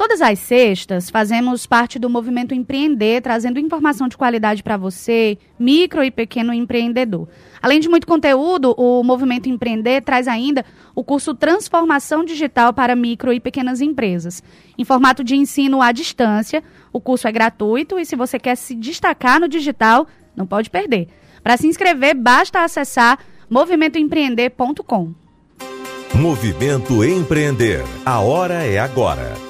Todas as sextas fazemos parte do movimento Empreender, trazendo informação de qualidade para você, micro e pequeno empreendedor. Além de muito conteúdo, o movimento Empreender traz ainda o curso Transformação Digital para Micro e Pequenas Empresas. Em formato de ensino à distância, o curso é gratuito e se você quer se destacar no digital, não pode perder. Para se inscrever, basta acessar movimentoempreender.com. Movimento Empreender. A hora é agora.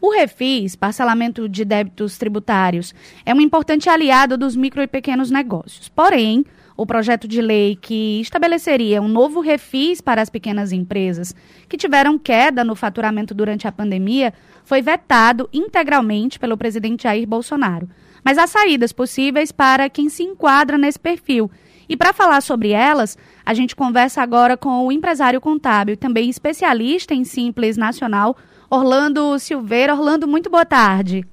O Refis, parcelamento de débitos tributários, é um importante aliado dos micro e pequenos negócios. Porém, o projeto de lei que estabeleceria um novo refis para as pequenas empresas que tiveram queda no faturamento durante a pandemia foi vetado integralmente pelo presidente Jair Bolsonaro. Mas há saídas possíveis para quem se enquadra nesse perfil. E para falar sobre elas, a gente conversa agora com o empresário contábil também especialista em Simples Nacional, Orlando Silveira. Orlando, muito boa tarde.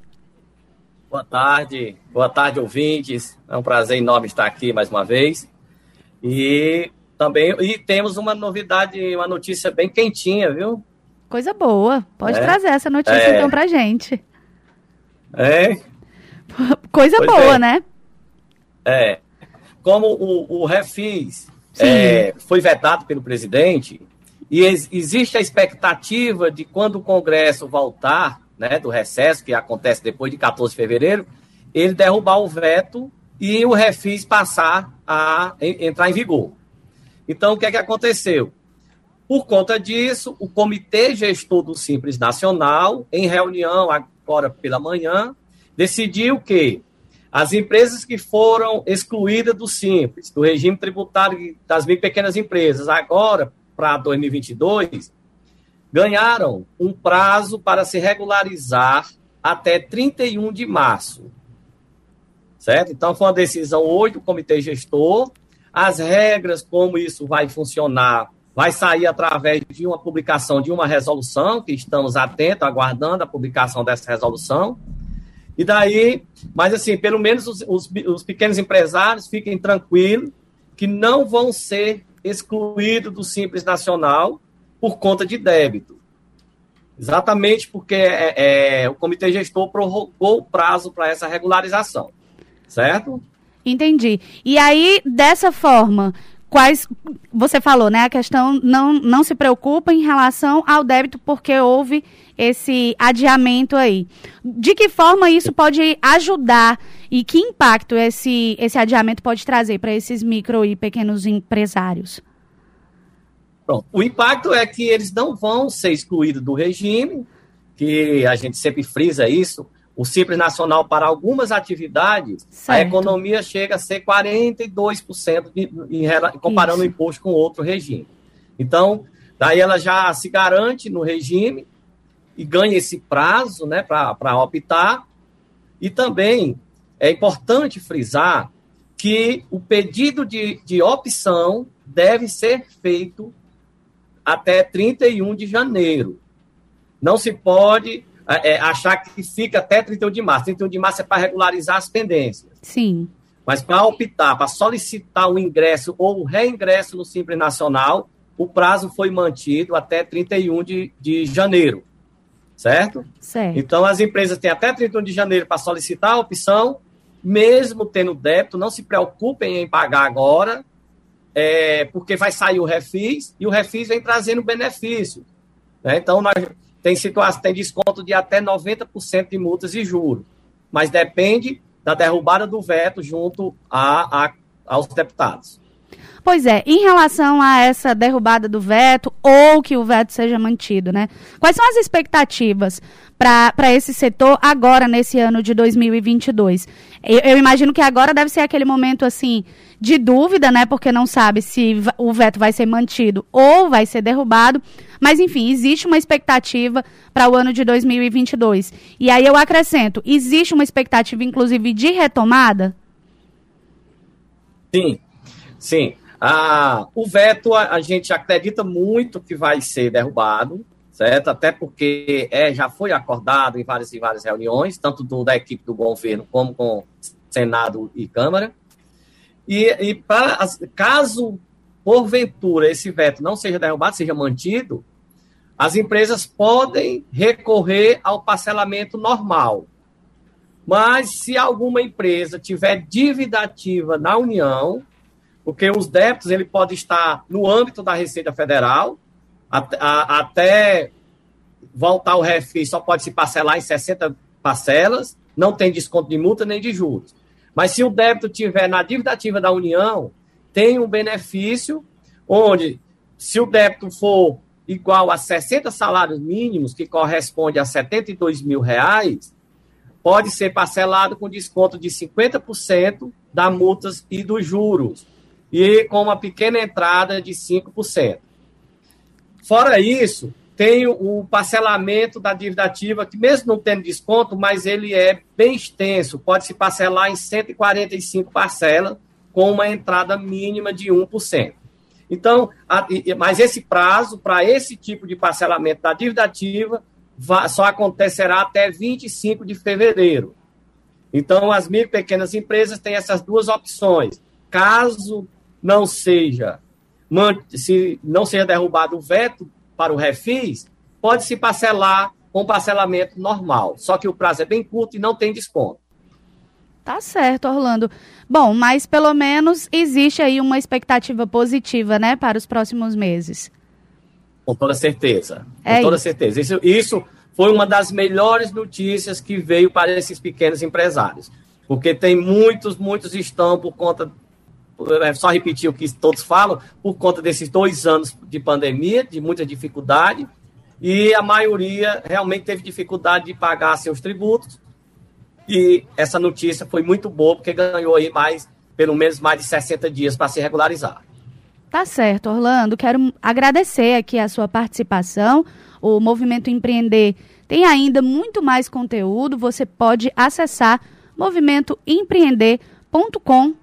Boa tarde, boa tarde, ouvintes. É um prazer enorme estar aqui mais uma vez. E também e temos uma novidade, uma notícia bem quentinha, viu? Coisa boa. Pode é. trazer essa notícia é. então pra gente. É. Coisa pois boa, é. né? É. Como o, o Refis é, foi vetado pelo presidente, e ex existe a expectativa de quando o Congresso voltar, né, do recesso, que acontece depois de 14 de fevereiro, ele derrubar o veto e o refis passar a entrar em vigor. Então, o que é que aconteceu? Por conta disso, o Comitê Gestor do Simples Nacional, em reunião agora pela manhã, decidiu que as empresas que foram excluídas do Simples, do regime tributário das mil pequenas empresas, agora para 2022, ganharam um prazo para se regularizar até 31 de março. Certo? Então, foi uma decisão hoje do comitê gestor. As regras, como isso vai funcionar, vai sair através de uma publicação de uma resolução, que estamos atentos, aguardando a publicação dessa resolução. E daí, mas assim, pelo menos os, os, os pequenos empresários fiquem tranquilos que não vão ser excluído do Simples Nacional por conta de débito. Exatamente porque é, é, o comitê gestor prorrogou o prazo para essa regularização. Certo? Entendi. E aí, dessa forma, quais você falou, né? A questão não, não se preocupa em relação ao débito porque houve esse adiamento aí. De que forma isso pode ajudar e que impacto esse, esse adiamento pode trazer para esses micro e pequenos empresários? Pronto. O impacto é que eles não vão ser excluídos do regime, que a gente sempre frisa isso, o Simples Nacional para algumas atividades, certo. a economia chega a ser 42% de, em, comparando Isso. o imposto com outro regime. Então, daí ela já se garante no regime e ganha esse prazo né, para optar. E também é importante frisar que o pedido de, de opção deve ser feito até 31 de janeiro. Não se pode é, é, achar que fica até 31 de março. 31 de março é para regularizar as pendências. Sim. Mas para optar, para solicitar o ingresso ou o reingresso no Simples Nacional, o prazo foi mantido até 31 de, de janeiro. Certo? Certo. Então, as empresas têm até 31 de janeiro para solicitar a opção, mesmo tendo débito, não se preocupem em pagar agora, é, porque vai sair o refis e o refis vem trazendo benefício. Né? Então, nós, tem situação, tem desconto de até 90% de multas e juros, mas depende da derrubada do veto junto a, a, aos deputados. Pois é, em relação a essa derrubada do veto ou que o veto seja mantido, né? Quais são as expectativas para esse setor agora, nesse ano de 2022? Eu, eu, imagino que agora deve ser aquele momento, assim, de dúvida, né? Porque não sabe se o veto vai ser mantido ou vai ser derrubado. Mas, enfim, existe uma expectativa para o ano de 2022. E aí eu acrescento, existe uma expectativa, inclusive, de retomada? Sim, sim. Ah, o veto, a, a, gente acredita muito que vai ser derrubado, certo? Até porque é, já foi acordado em várias e várias reuniões, tanto do, da equipe do governo como com Senado e Câmara. E, e pra, caso, porventura, esse veto não seja derrubado, seja mantido, as empresas podem recorrer ao parcelamento normal. Mas se alguma empresa tiver dívida ativa na União, porque os débitos ele pode estar no âmbito da Receita Federal, até, a, até voltar o refis só pode se parcelar em 60 parcelas, não tem desconto de multa nem de juros. Mas se o débito tiver na dívida ativa da União, tem um benefício onde, se o débito for igual a 60 salários mínimos, que corresponde a 72 mil reais, pode ser parcelado com desconto de 50% da multas e dos juros e com uma pequena entrada de 5%. Fora isso, tem o parcelamento da dívida ativa, que mesmo não tendo desconto, mas ele é bem extenso, pode se parcelar em 145 parcelas, com uma entrada mínima de 1%. Então, a, mas esse prazo para esse tipo de parcelamento da dívida ativa só acontecerá até 25 de fevereiro. Então, as micro e pequenas empresas têm essas duas opções. Caso não seja se não seja derrubado o veto para o refis, pode se parcelar com parcelamento normal. Só que o prazo é bem curto e não tem desconto. Tá certo, Orlando. Bom, mas pelo menos existe aí uma expectativa positiva, né, para os próximos meses. Com toda certeza. É com toda isso. certeza. Isso, isso foi uma das melhores notícias que veio para esses pequenos empresários. Porque tem muitos, muitos estão por conta é só repetir o que todos falam, por conta desses dois anos de pandemia, de muita dificuldade, e a maioria realmente teve dificuldade de pagar seus tributos. E essa notícia foi muito boa, porque ganhou aí mais, pelo menos mais de 60 dias para se regularizar. Tá certo, Orlando. Quero agradecer aqui a sua participação. O Movimento Empreender tem ainda muito mais conteúdo. Você pode acessar movimentoempreender.com